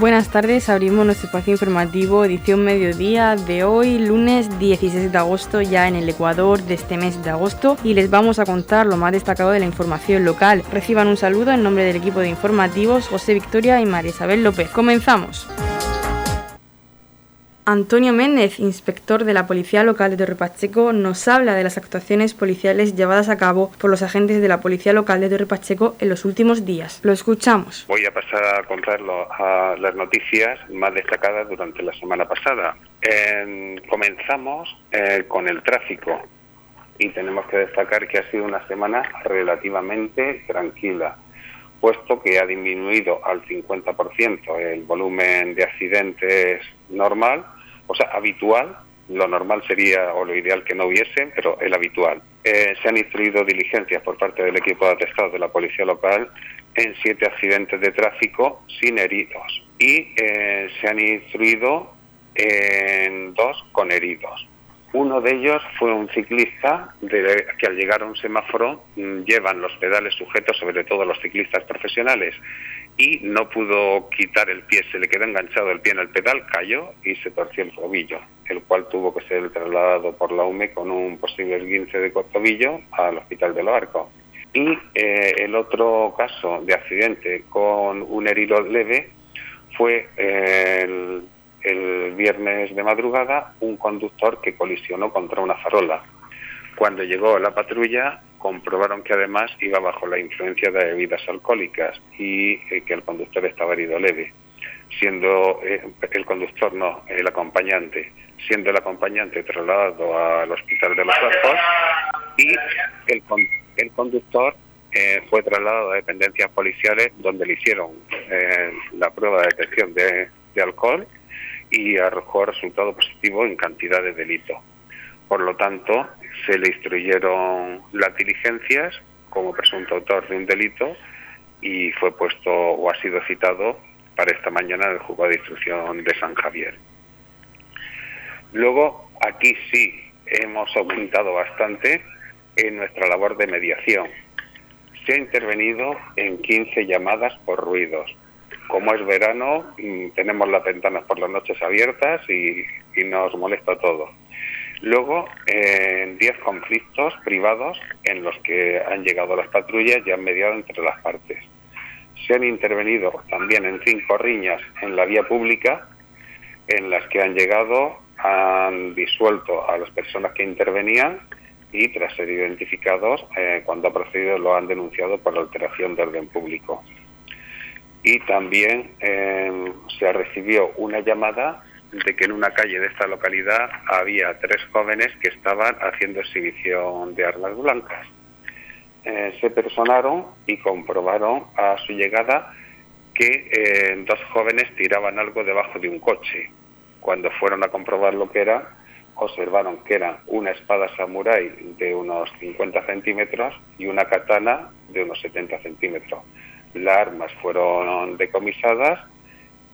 Buenas tardes, abrimos nuestro espacio informativo edición mediodía de hoy, lunes 16 de agosto, ya en el Ecuador de este mes de agosto, y les vamos a contar lo más destacado de la información local. Reciban un saludo en nombre del equipo de informativos José Victoria y María Isabel López. Comenzamos. Antonio Méndez, inspector de la Policía Local de Torre Pacheco, nos habla de las actuaciones policiales llevadas a cabo por los agentes de la Policía Local de Torre Pacheco en los últimos días. Lo escuchamos. Voy a pasar a contarlo a las noticias más destacadas durante la semana pasada. comenzamos eh, con el tráfico y tenemos que destacar que ha sido una semana relativamente tranquila puesto que ha disminuido al 50% el volumen de accidentes normal, o sea, habitual, lo normal sería o lo ideal que no hubiesen, pero el habitual. Eh, se han instruido diligencias por parte del equipo de atestados de la policía local en siete accidentes de tráfico sin heridos y eh, se han instruido en dos con heridos. Uno de ellos fue un ciclista de, que al llegar a un semáforo mm, llevan los pedales sujetos, sobre todo los ciclistas profesionales, y no pudo quitar el pie, se le quedó enganchado el pie en el pedal, cayó y se torció el tobillo, el cual tuvo que ser trasladado por la UME con un posible esguince de tobillo al hospital de Loarco. Y eh, el otro caso de accidente con un herido leve fue el el viernes de madrugada un conductor que colisionó contra una farola. Cuando llegó la patrulla comprobaron que además iba bajo la influencia de bebidas alcohólicas y eh, que el conductor estaba herido leve, siendo eh, el conductor no, el acompañante, siendo el acompañante trasladado al hospital de los Arcos y el, el conductor eh, fue trasladado a dependencias policiales donde le hicieron la prueba de detección de alcohol y arrojó resultado positivo en cantidad de delito. Por lo tanto, se le instruyeron las diligencias como presunto autor de un delito y fue puesto o ha sido citado para esta mañana en el juzgado de instrucción de San Javier. Luego, aquí sí hemos aumentado bastante en nuestra labor de mediación. Se ha intervenido en 15 llamadas por ruidos, como es verano, mm, tenemos las ventanas por las noches abiertas y, nos molesta todo. Luego, en 10 conflictos privados en los que han llegado las patrullas y han mediado entre las partes. Se han intervenido también en cinco riñas en la vía pública, en las que han llegado, han disuelto a las personas que intervenían y tras ser identificados, eh, cuando ha procedido lo han denunciado por alteración de orden público y también em, se recibió una llamada de que en una calle de esta localidad había tres jóvenes que estaban haciendo exhibición de armas blancas. Eh, se personaron y comprobaron a su llegada que eh, dos jóvenes tiraban algo debajo de un coche. Cuando fueron a comprobar lo que era, observaron que era una espada samurái de unos 50 centímetros y una katana de unos 70 centímetros las armas fueron decomisadas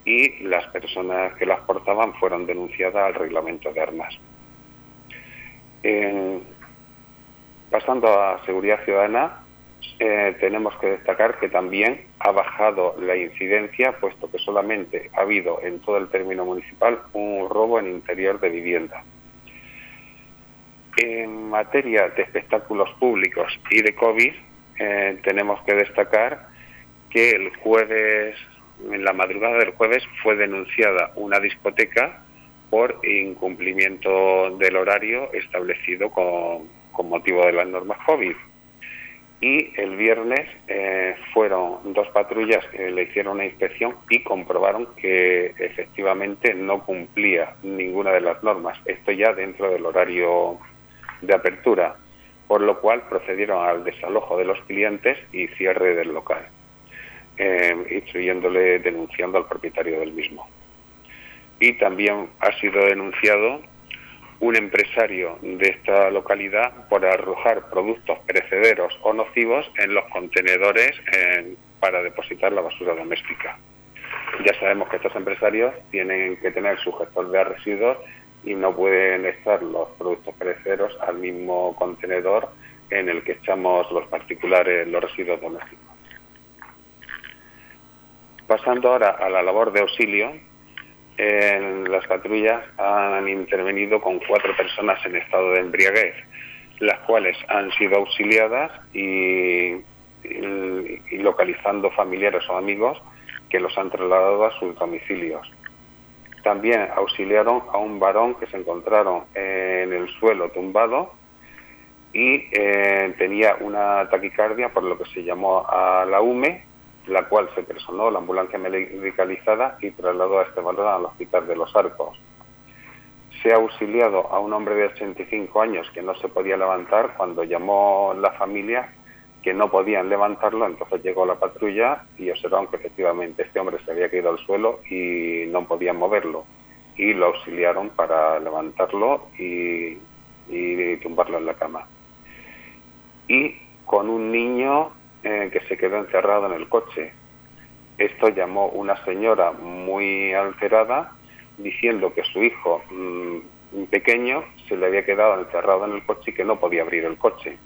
y las personas que las portaban fueron denunciadas al reglamento de armas. pasando a seguridad ciudadana, eh, tenemos que destacar que también ha bajado la incidencia, puesto que solamente ha habido en todo el término municipal un robo en interior de vivienda. En materia de espectáculos públicos y de COVID, eh, tenemos que destacar que el jueves, en la madrugada del jueves, fue denunciada una discoteca por incumplimiento del horario establecido con, motivo de las normas COVID. Y el viernes eh, fueron dos patrullas que le hicieron una inspección y comprobaron que efectivamente no cumplía ninguna de las normas. Esto ya dentro del horario de apertura, por lo cual procedieron al desalojo de los clientes y cierre del local eh, instruyéndole, denunciando al propietario del mismo. Y también ha sido denunciado un empresario de esta localidad por arrojar productos perecederos o nocivos en los contenedores para depositar la basura doméstica. Ya sabemos que estos empresarios tienen que tener su gestor de residuos y no pueden estar los productos perecederos al mismo contenedor en el que echamos los particulares los residuos domésticos. Pasando ahora a la labor de auxilio, las patrullas han intervenido con cuatro personas en estado de embriaguez, las cuales han sido auxiliadas y, localizando familiares o amigos que los han trasladado a sus domicilios. También auxiliaron a un varón que se encontraron en el suelo tumbado y eh, tenía una taquicardia, por lo que se llamó a la UME la cual se personó la ambulancia medicalizada y trasladó a este valor al Hospital de los Arcos. Se ha auxiliado a un hombre de 85 años que no se podía levantar cuando llamó la familia que no podían levantarlo, entonces llegó la patrulla y observaron que efectivamente este hombre se había caído al suelo y no podían moverlo y lo auxiliaron para levantarlo y, y tumbarlo en la cama. Y con un niño eh, que se quedó encerrado en el coche. Esto llamó una señora muy alterada diciendo que su hijo mm, pequeño se le había quedado encerrado en el coche y que no podía abrir el coche.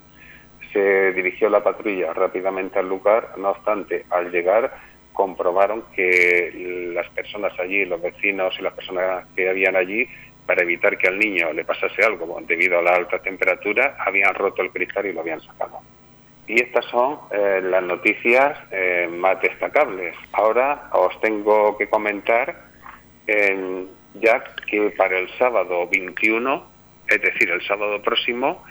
Se dirigió la patrulla rápidamente al lugar, no obstante, al llegar comprobaron que las personas allí, los vecinos y las personas que habían allí, para evitar que al niño le pasase algo debido a la alta temperatura, habían roto el cristal y lo habían sacado. Y estas son eh, las noticias eh, más destacables. Ahora os tengo que comentar ya que para el sábado 21, es decir, el sábado próximo,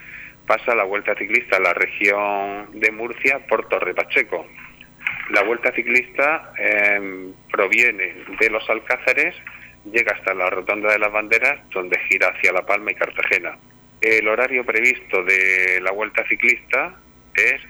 pasa la Vuelta Ciclista a la región de Murcia por Torre Pacheco. La Vuelta Ciclista em, proviene de los Alcázares, llega hasta la Rotonda de las Banderas, donde gira hacia La Palma y Cartagena. El horario previsto de la Vuelta Ciclista es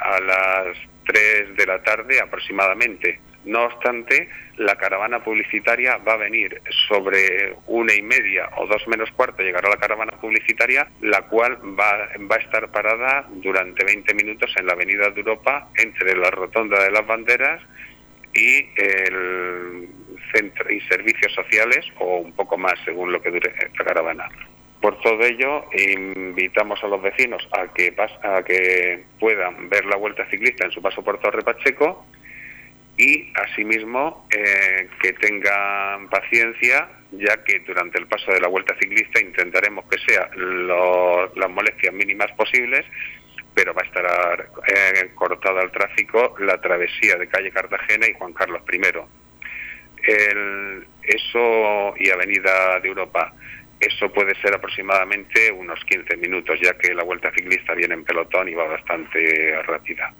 a las 3 de la tarde aproximadamente. No obstante, la caravana publicitaria va a venir sobre una y media o dos menos cuarto, llegará la caravana publicitaria, la cual va, va a estar parada durante 20 minutos en la Avenida de Europa entre la Rotonda de las Banderas y el centro y servicios sociales o un poco más según lo que dure esta caravana. Por todo ello, invitamos a los vecinos a que, a que puedan ver la vuelta ciclista en su paso por Torre Pacheco y, asimismo, eh, que tengan paciencia, ya que durante el paso de la vuelta ciclista intentaremos que sean las molestias mínimas posibles, pero va a estar eh, cortada al tráfico la travesía de calle Cartagena y Juan Carlos I. Eso y Avenida de Europa. Eso puede ser aproximadamente unos 15 minutos, ya que la vuelta ciclista viene en pelotón y va bastante rápida.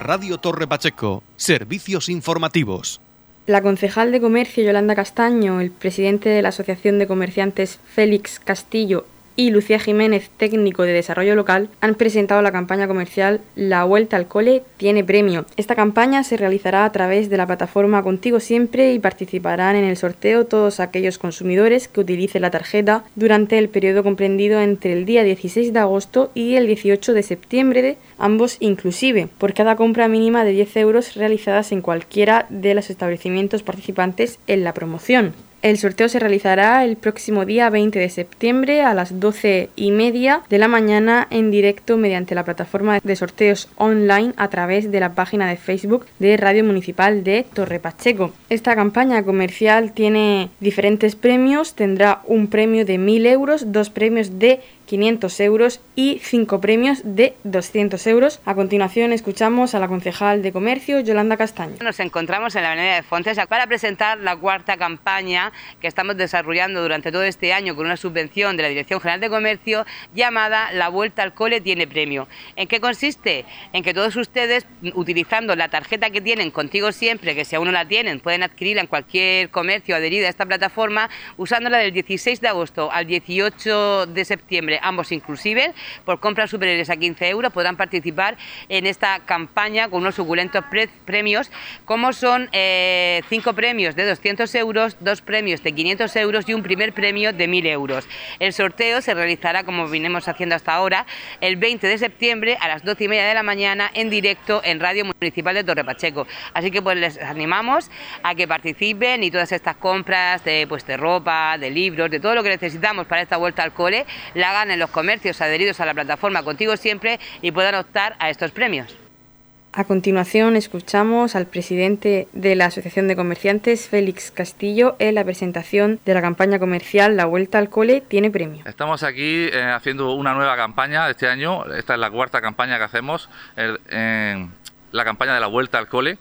Radio Torre Pacheco, servicios informativos. La concejal de Comercio Yolanda Castaño, el presidente de la Asociación de Comerciantes Félix Castillo y Lucía Jiménez, técnico de desarrollo local, han presentado la campaña comercial La Vuelta al Cole tiene premio. Esta campaña se realizará a través de la plataforma Contigo Siempre y participarán en el sorteo todos aquellos consumidores que utilicen la tarjeta durante el periodo comprendido entre el día 16 de agosto y el 18 de septiembre, ambos inclusive, por cada compra mínima de 10 euros realizadas en cualquiera de los establecimientos participantes en la promoción. El sorteo se realizará el próximo día 20 de septiembre a las 12 y media de la mañana en directo mediante la plataforma de sorteos online a través de la página de Facebook de Radio Municipal de Torre Pacheco. Esta campaña comercial tiene diferentes premios, tendrá un premio de 1.000 euros, dos premios de 500 euros y 5 premios de 200 euros. A continuación escuchamos a la concejal de Comercio, Yolanda Castaño. Nos encontramos en la Avenida de Fontes para presentar la cuarta campaña que estamos desarrollando durante todo este año con una subvención de la Dirección General de Comercio llamada La Vuelta al Cole tiene premio. ¿En qué consiste? En que todos ustedes, utilizando la tarjeta que tienen contigo siempre, que si aún no la tienen, pueden adquirirla en cualquier comercio adherido a esta plataforma, usándola del 16 de agosto al 18 de septiembre ambos inclusive, por compras superiores a 15 euros podrán participar en esta campaña con unos suculentos premios, como son eh, cinco premios de 200 euros, dos premios de 500 euros y un primer premio de 1.000 euros. El sorteo se realizará, como vinimos haciendo hasta ahora, el 20 de septiembre a las 12 y media de la mañana en directo en Radio Municipal de Torre Pacheco. Así que pues les animamos a que participen y todas estas compras de, pues, de ropa, de libros, de todo lo que necesitamos para esta vuelta al cole, la hagan en los comercios adheridos a la plataforma Contigo Siempre y puedan optar a estos premios. A continuación escuchamos al presidente de la Asociación de Comerciantes, Félix Castillo, en la presentación de la campaña comercial La Vuelta al Cole tiene premio. Estamos aquí eh, haciendo una nueva campaña este año, esta es la cuarta campaña que hacemos, la campaña de la Vuelta al Cole,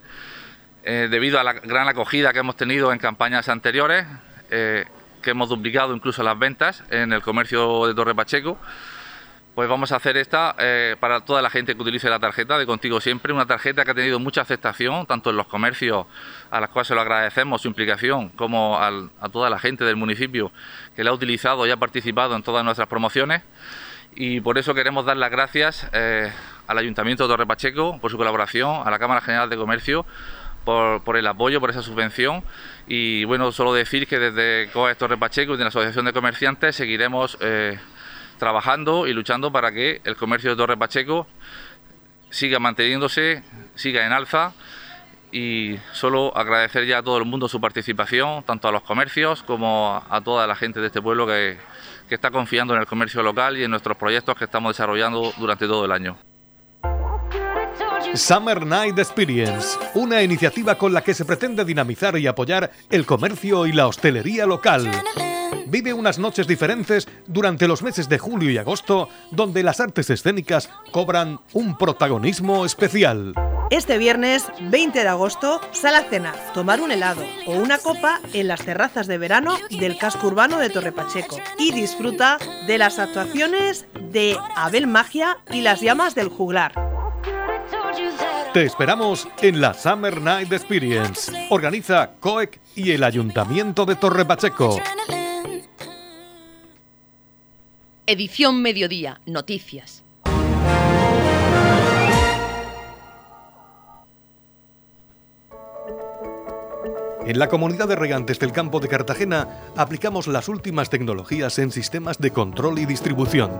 eh, debido a la gran acogida que hemos tenido en campañas anteriores, eh, que hemos duplicado incluso las ventas en el comercio de Torre Pacheco pues vamos a hacer esta eh, para toda la gente que utilice la tarjeta de Contigo Siempre, una tarjeta que ha tenido mucha aceptación, tanto en los comercios a los cuales se lo agradecemos su implicación, como a toda la gente del municipio que la ha utilizado y ha participado en todas nuestras promociones. Y por eso queremos dar las gracias eh, al Ayuntamiento de Torre Pacheco por su colaboración, a la Cámara General de Comercio por, el apoyo, por esa subvención. Y bueno, solo decir que desde COES Torre Pacheco y de la Asociación de Comerciantes seguiremos eh, trabajando y luchando para que el comercio de Torre Pacheco siga manteniéndose, siga en alza y solo agradecer ya a todo el mundo su participación, tanto a los comercios como a toda la gente de este pueblo que, que está confiando en el comercio local y en nuestros proyectos que estamos desarrollando durante todo el año. Summer Night Experience, una iniciativa con la que se pretende dinamizar y apoyar el comercio y la hostelería local vive unas noches diferentes durante los meses de julio y agosto, donde las artes escénicas cobran un protagonismo especial. Este viernes 20 de agosto, sal a cenar, tomar un helado o una copa en las terrazas de verano del casco urbano de Torre Pacheco y disfruta de las actuaciones de Abel Magia y las llamas del juglar. Te esperamos en la Summer Night Experience. Organiza COEC y el Ayuntamiento de Torre Pacheco. Edición Mediodía, Noticias. En la comunidad de regantes del campo de Cartagena aplicamos las últimas tecnologías en sistemas de control y distribución,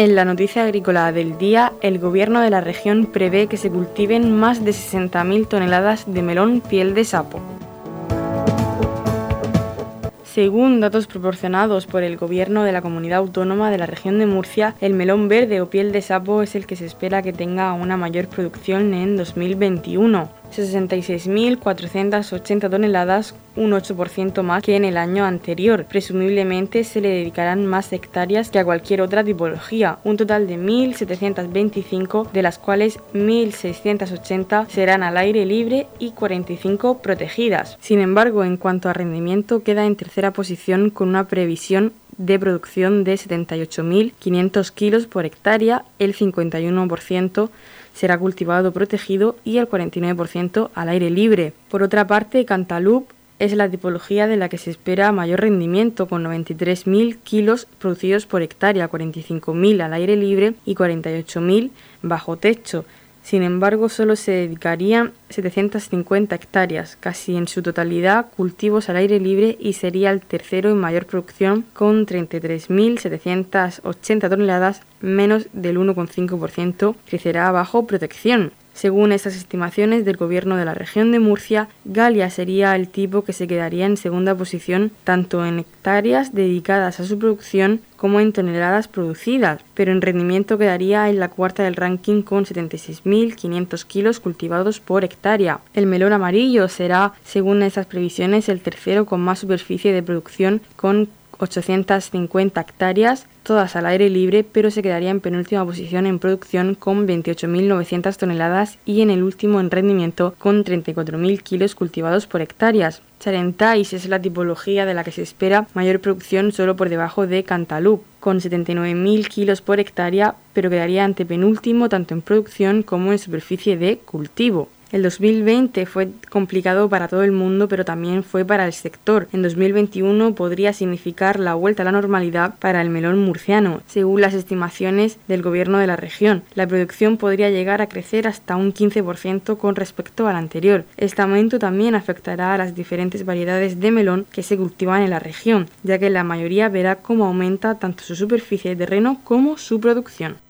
En la noticia agrícola del día, el gobierno de la región prevé que se cultiven más de 60.000 toneladas de melón piel de sapo. Según datos proporcionados por el Gobierno de la Comunidad Autónoma de la región de Murcia, el melón verde o piel de sapo es el que se espera que tenga una mayor producción en 2021. 66.480 toneladas, un 8% más que en el año anterior. Presumiblemente se le dedicarán más hectáreas que a cualquier otra tipología, un total de 1.725, de las cuales 1.680 serán al aire libre y 45 protegidas. Sin embargo, en cuanto a rendimiento, queda en tercera posición con una previsión de producción de 78.500 kilos por hectárea, el 51% será cultivado protegido y el 49% al aire libre. Por otra parte, Cantaloupe es la tipología de la que se espera mayor rendimiento, con 93.000 kilos producidos por hectárea, 45.000 al aire libre y 48.000 bajo techo. Sin embargo, solo se dedicarían 750 hectáreas, casi en su totalidad cultivos al aire libre y sería el tercero en mayor producción con 33.780 toneladas, menos del 1,5% crecerá bajo protección. Según estas estimaciones del gobierno de la región de Murcia, Galia sería el tipo que se quedaría en segunda posición tanto en hectáreas dedicadas a su producción como en toneladas producidas, pero en rendimiento quedaría en la cuarta del ranking con 76.500 kilos cultivados por hectárea. El melón amarillo será, según estas previsiones, el tercero con más superficie de producción con 850 hectáreas, todas al aire libre, pero se quedaría en penúltima posición en producción con 28.900 toneladas y en el último en rendimiento con 34.000 kilos cultivados por hectáreas. Charentais es la tipología de la que se espera mayor producción solo por debajo de Cantaloupe, con 79.000 kilos por hectárea, pero quedaría ante penúltimo tanto en producción como en superficie de cultivo. El 2020 fue complicado para todo el mundo, pero también fue para el sector. En 2021 podría significar la vuelta a la normalidad para el melón murciano, según las estimaciones del gobierno de la región. La producción podría llegar a crecer hasta un 15% con respecto al anterior. Este aumento también afectará a las diferentes variedades de melón que se cultivan en la región, ya que la mayoría verá cómo aumenta tanto su superficie de terreno como su producción.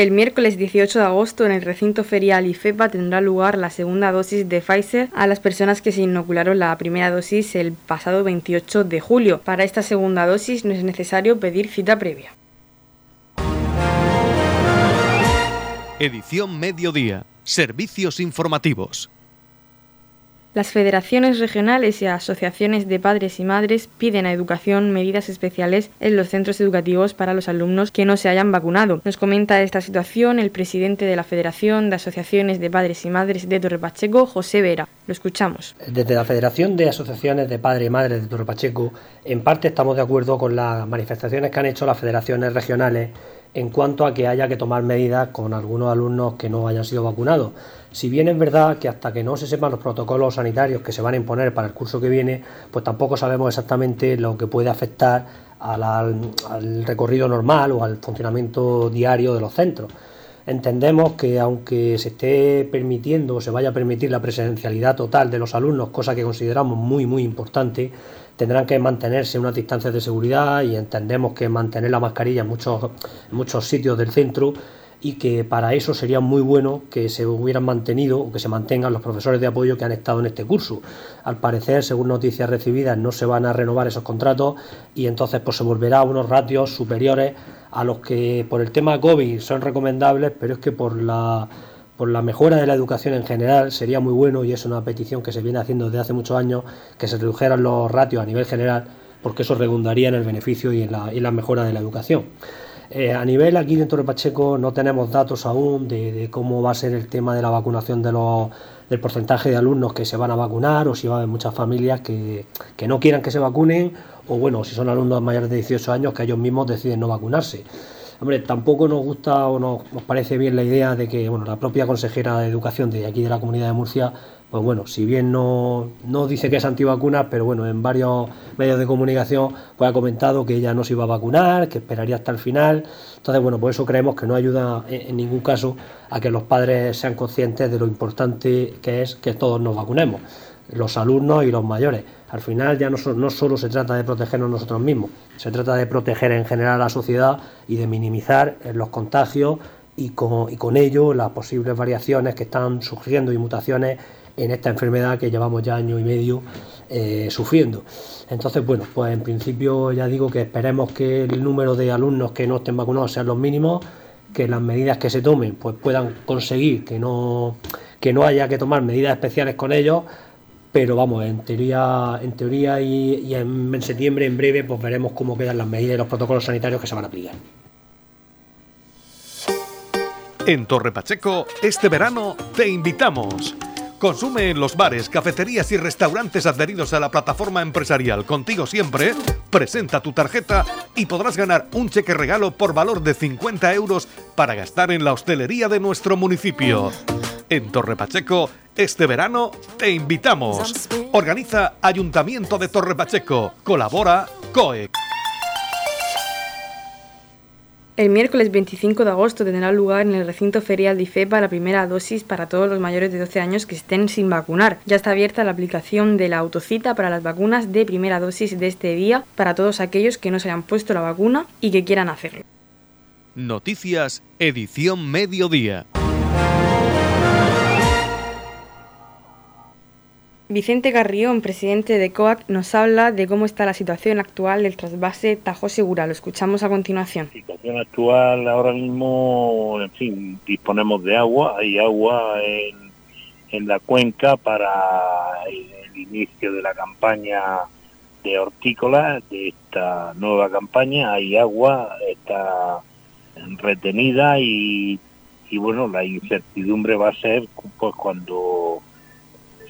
El miércoles 18 de agosto en el recinto ferial IFEPA tendrá lugar la segunda dosis de Pfizer a las personas que se inocularon la primera dosis el pasado 28 de julio. Para esta segunda dosis no es necesario pedir cita previa. Edición Mediodía. Servicios informativos. Las federaciones regionales y asociaciones de padres y madres piden a Educación medidas especiales en los centros educativos para los alumnos que no se hayan vacunado. Nos comenta esta situación el presidente de la Federación de Asociaciones de Padres y Madres de Torre Pacheco, José Vera. Lo escuchamos. Desde la Federación de Asociaciones de Padres y Madres de Torre Pacheco, en parte estamos de acuerdo con las manifestaciones que han hecho las federaciones regionales en cuanto a que haya que tomar medidas con algunos alumnos que no hayan sido vacunados. Si bien es verdad que hasta que no se sepan los protocolos sanitarios que se van a imponer para el curso que viene, pues tampoco sabemos exactamente lo que puede afectar al, recorrido normal o al funcionamiento diario de los centros. Entendemos que aunque se esté permitiendo o se vaya a permitir la presencialidad total de los alumnos, cosa que consideramos muy muy importante, tendrán que mantenerse unas distancias de seguridad y entendemos que mantener la mascarilla en muchos, muchos sitios del centro y que para eso sería muy bueno que se hubieran mantenido o que se mantengan los profesores de apoyo que han estado en este curso. Al parecer, según noticias recibidas, no se van a renovar esos contratos y entonces pues se volverá a unos ratios superiores a los que por el tema COVID son recomendables, pero es que por la por la mejora de la educación en general sería muy bueno y es una petición que se viene haciendo desde hace muchos años que se redujeran los ratios a nivel general porque eso redundaría en el beneficio y en la, mejora de la educación. Eh, a nivel aquí dentro de Pacheco no tenemos datos aún de, cómo va a ser el tema de la vacunación de los, del porcentaje de alumnos que se van a vacunar o si va a haber muchas familias que, que no quieran que se vacunen o bueno, si son alumnos mayores de 18 años que ellos mismos deciden no vacunarse. Hombre, tampoco nos gusta o nos, parece bien la idea de que bueno, la propia consejera de Educación de aquí de la Comunidad de Murcia, pues bueno, si bien no, no dice que es antivacuna, pero bueno, en varios medios de comunicación pues ha comentado que ella no se iba a vacunar, que esperaría hasta el final. Entonces, bueno, por eso creemos que no ayuda en, ningún caso a que los padres sean conscientes de lo importante que es que todos nos vacunemos, los alumnos y los mayores. Al final ya no, no solo se trata de protegernos nosotros mismos, se trata de proteger en general a la sociedad y de minimizar eh, los contagios y con, y con ello las posibles variaciones que están surgiendo y mutaciones en esta enfermedad que llevamos ya año y medio eh, sufriendo. Entonces, bueno, pues en principio ya digo que esperemos que el número de alumnos que no estén vacunados sean los mínimos, que las medidas que se tomen pues puedan conseguir que no, que no haya que tomar medidas especiales con ellos pero vamos, en teoría, en teoría y, en, septiembre, en breve, pues veremos cómo quedan las medidas y los protocolos sanitarios que se van a aplicar. En Torre Pacheco, este verano te invitamos. Consume en los bares, cafeterías y restaurantes adheridos a la plataforma empresarial Contigo Siempre, presenta tu tarjeta y podrás ganar un cheque regalo por valor de 50 euros para gastar en la hostelería de nuestro municipio. En Torre Pacheco, este verano te invitamos. Organiza Ayuntamiento de Torre Pacheco. Colabora COEC. El miércoles 25 de agosto tendrá lugar en el recinto ferial de IFEPA la primera dosis para todos los mayores de 12 años que estén sin vacunar. Ya está abierta la aplicación de la autocita para las vacunas de primera dosis de este día para todos aquellos que no se hayan puesto la vacuna y que quieran hacerlo. Noticias, edición mediodía. Vicente Carrión, presidente de COAC, nos habla de cómo está la situación actual del trasvase Tajo Segura. Lo escuchamos a continuación. La situación actual ahora mismo, en fin, disponemos de agua, hay agua en, la cuenca para el, inicio de la campaña de hortícola de esta nueva campaña. Hay agua, está retenida y, y bueno, la incertidumbre va a ser pues cuando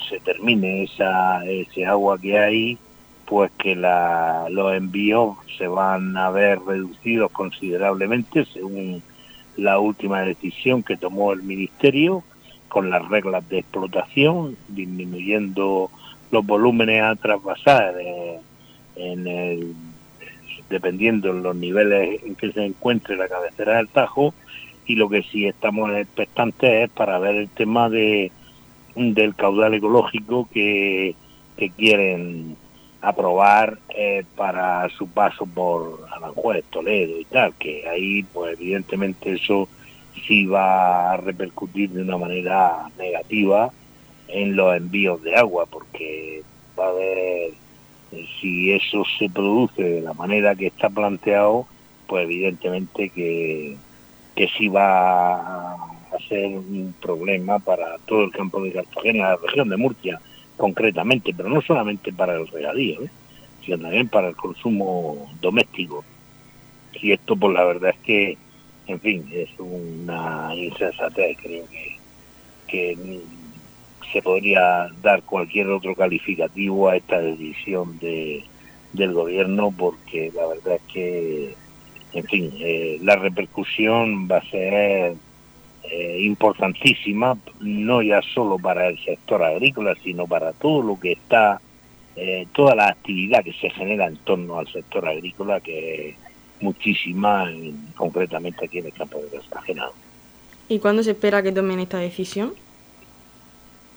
se termine esa, ese agua que hay, pues que la, los envíos se van a ver reducidos considerablemente según la última decisión que tomó el Ministerio con las reglas de explotación, disminuyendo los volúmenes a traspasar en el, dependiendo de los niveles en que se encuentre la cabecera del Tajo y lo que sí estamos expectantes es para ver el tema de del caudal ecológico que, que quieren aprobar eh, para su paso por Aranjuez, Toledo y tal, que ahí pues evidentemente eso sí va a repercutir de una manera negativa en los envíos de agua, porque va a haber, si eso se produce de la manera que está planteado, pues evidentemente que, que sí va a ser un problema para todo el campo de Cartagena, la región de Murcia concretamente, pero no solamente para el regadío, ¿eh? sino también para el consumo doméstico. Y esto, pues la verdad es que en fin, es una insensatez, creo que, que se podría dar cualquier otro calificativo a esta decisión de, del gobierno porque la verdad es que, en fin, eh, la repercusión va a ser eh, importantísima, no ya solo para el sector agrícola, sino para todo lo que está, eh, toda la actividad que se genera en torno al sector agrícola, que muchísima, concretamente aquí en el campo de Cartagena. ¿Y cuándo se espera que tomen esta decisión?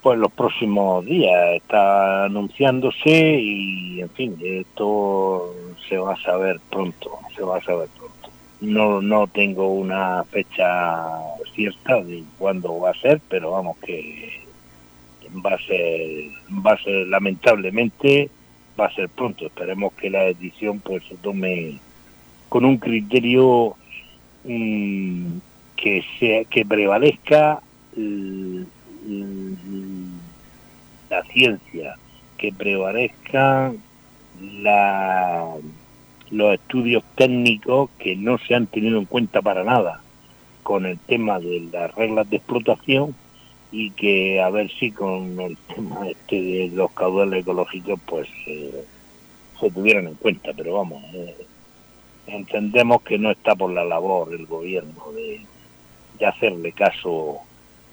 Pues los próximos días está anunciándose y, en fin, esto se va a saber pronto, se va a saber pronto. No, no tengo una fecha cierta de cuándo va a ser, pero vamos que va a ser, va a ser lamentablemente, va a ser pronto. Esperemos que la decisión pues se tome con un criterio mm, que sea que prevalezca la ciencia, que prevalezca la, los estudios técnicos que no se han tenido en cuenta para nada con el tema de las reglas de explotación y que a ver si con el tema este de los caudales ecológicos pues eh, se tuvieran en cuenta, pero vamos, eh, entendemos que no está por la labor el gobierno de, hacerle caso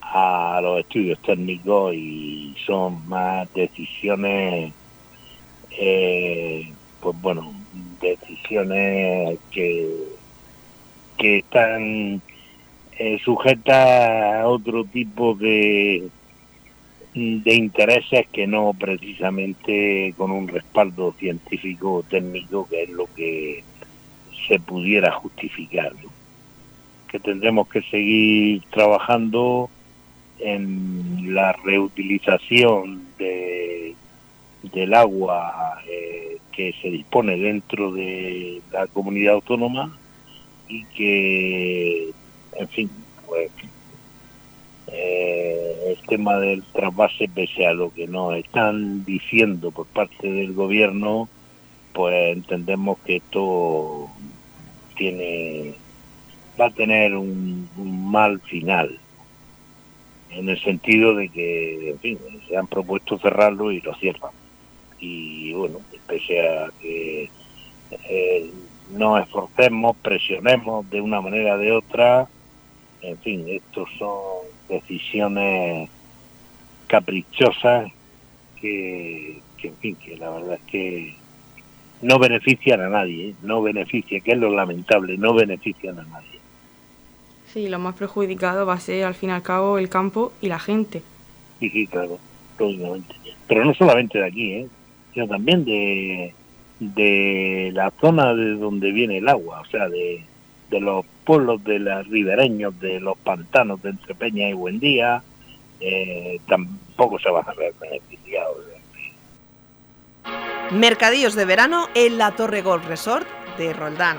a los estudios técnicos y son más decisiones, eh, pues bueno, decisiones que, que están eh, sujetas a otro tipo de, de intereses que no precisamente con un respaldo científico o técnico, que es lo que se pudiera justificar. Que tendremos que seguir trabajando en la reutilización de, del agua eh, se dispone dentro de la comunidad autónoma y que, en fin, pues eh, el tema del trasvase, pese a lo que nos están diciendo por parte del gobierno, pues entendemos que esto tiene va a tener un, mal final en el sentido de que en fin se han propuesto cerrarlo y lo cierran y bueno pese a que eh, nos esforcemos presionemos de una manera o de otra en fin estos son decisiones caprichosas que, que en fin que la verdad es que no benefician a nadie, ¿eh? no beneficia, que es lo lamentable, no benefician a nadie. Sí, lo más perjudicado va a ser al fin y al cabo el campo y la gente. Sí, sí, claro, lógicamente. Pero no solamente de aquí, ¿eh? Sino también de, de la zona de donde viene el agua, o sea, de, de los pueblos de los ribereños, de los pantanos de Entrepeña y Buendía, eh, tampoco se van a ver beneficiados. Mercadillos de verano en la Torre Golf Resort de Roldán.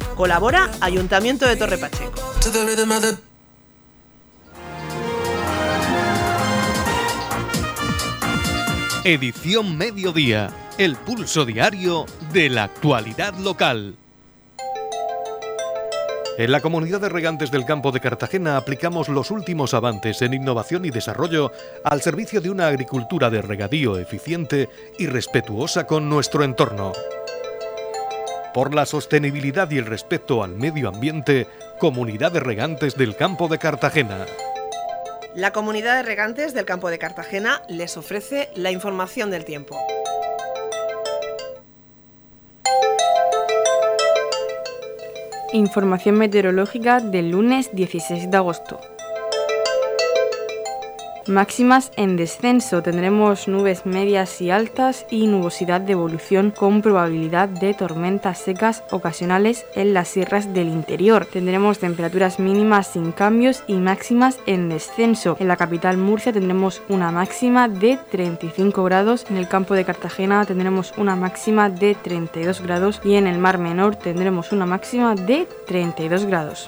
Colabora Ayuntamiento de Torre Pacheco. Edición Mediodía, el pulso diario de la actualidad local. En la comunidad de regantes del campo de Cartagena aplicamos los últimos avances en innovación y desarrollo al servicio de una agricultura de regadío eficiente y respetuosa con nuestro entorno. Por la sostenibilidad y el respeto al medio ambiente, Comunidad de Regantes del Campo de Cartagena. La comunidad de regantes del campo de Cartagena les ofrece la información del tiempo. Información meteorológica del lunes 16 de agosto. Máximas en descenso. Tendremos nubes medias y altas y nubosidad de evolución con probabilidad de tormentas secas ocasionales en las sierras del interior. Tendremos temperaturas mínimas sin cambios y máximas en descenso. En la capital Murcia tendremos una máxima de 35 grados. En el campo de Cartagena tendremos una máxima de 32 grados y en el Mar Menor tendremos una máxima de 32 grados.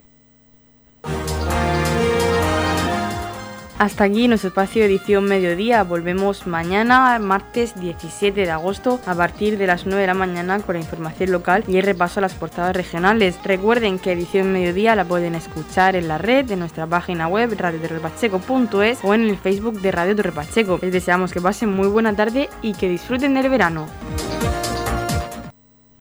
Hasta aquí nuestro espacio edición mediodía. Volvemos mañana, martes 17 de agosto, a partir de las 9 de la mañana con la información local y el repaso a las portadas regionales. Recuerden que edición mediodía la pueden escuchar en la red de nuestra página web radiotorrepacheco.es o en el Facebook de Radio Torre Pacheco. Les deseamos que pasen muy buena tarde y que disfruten del verano.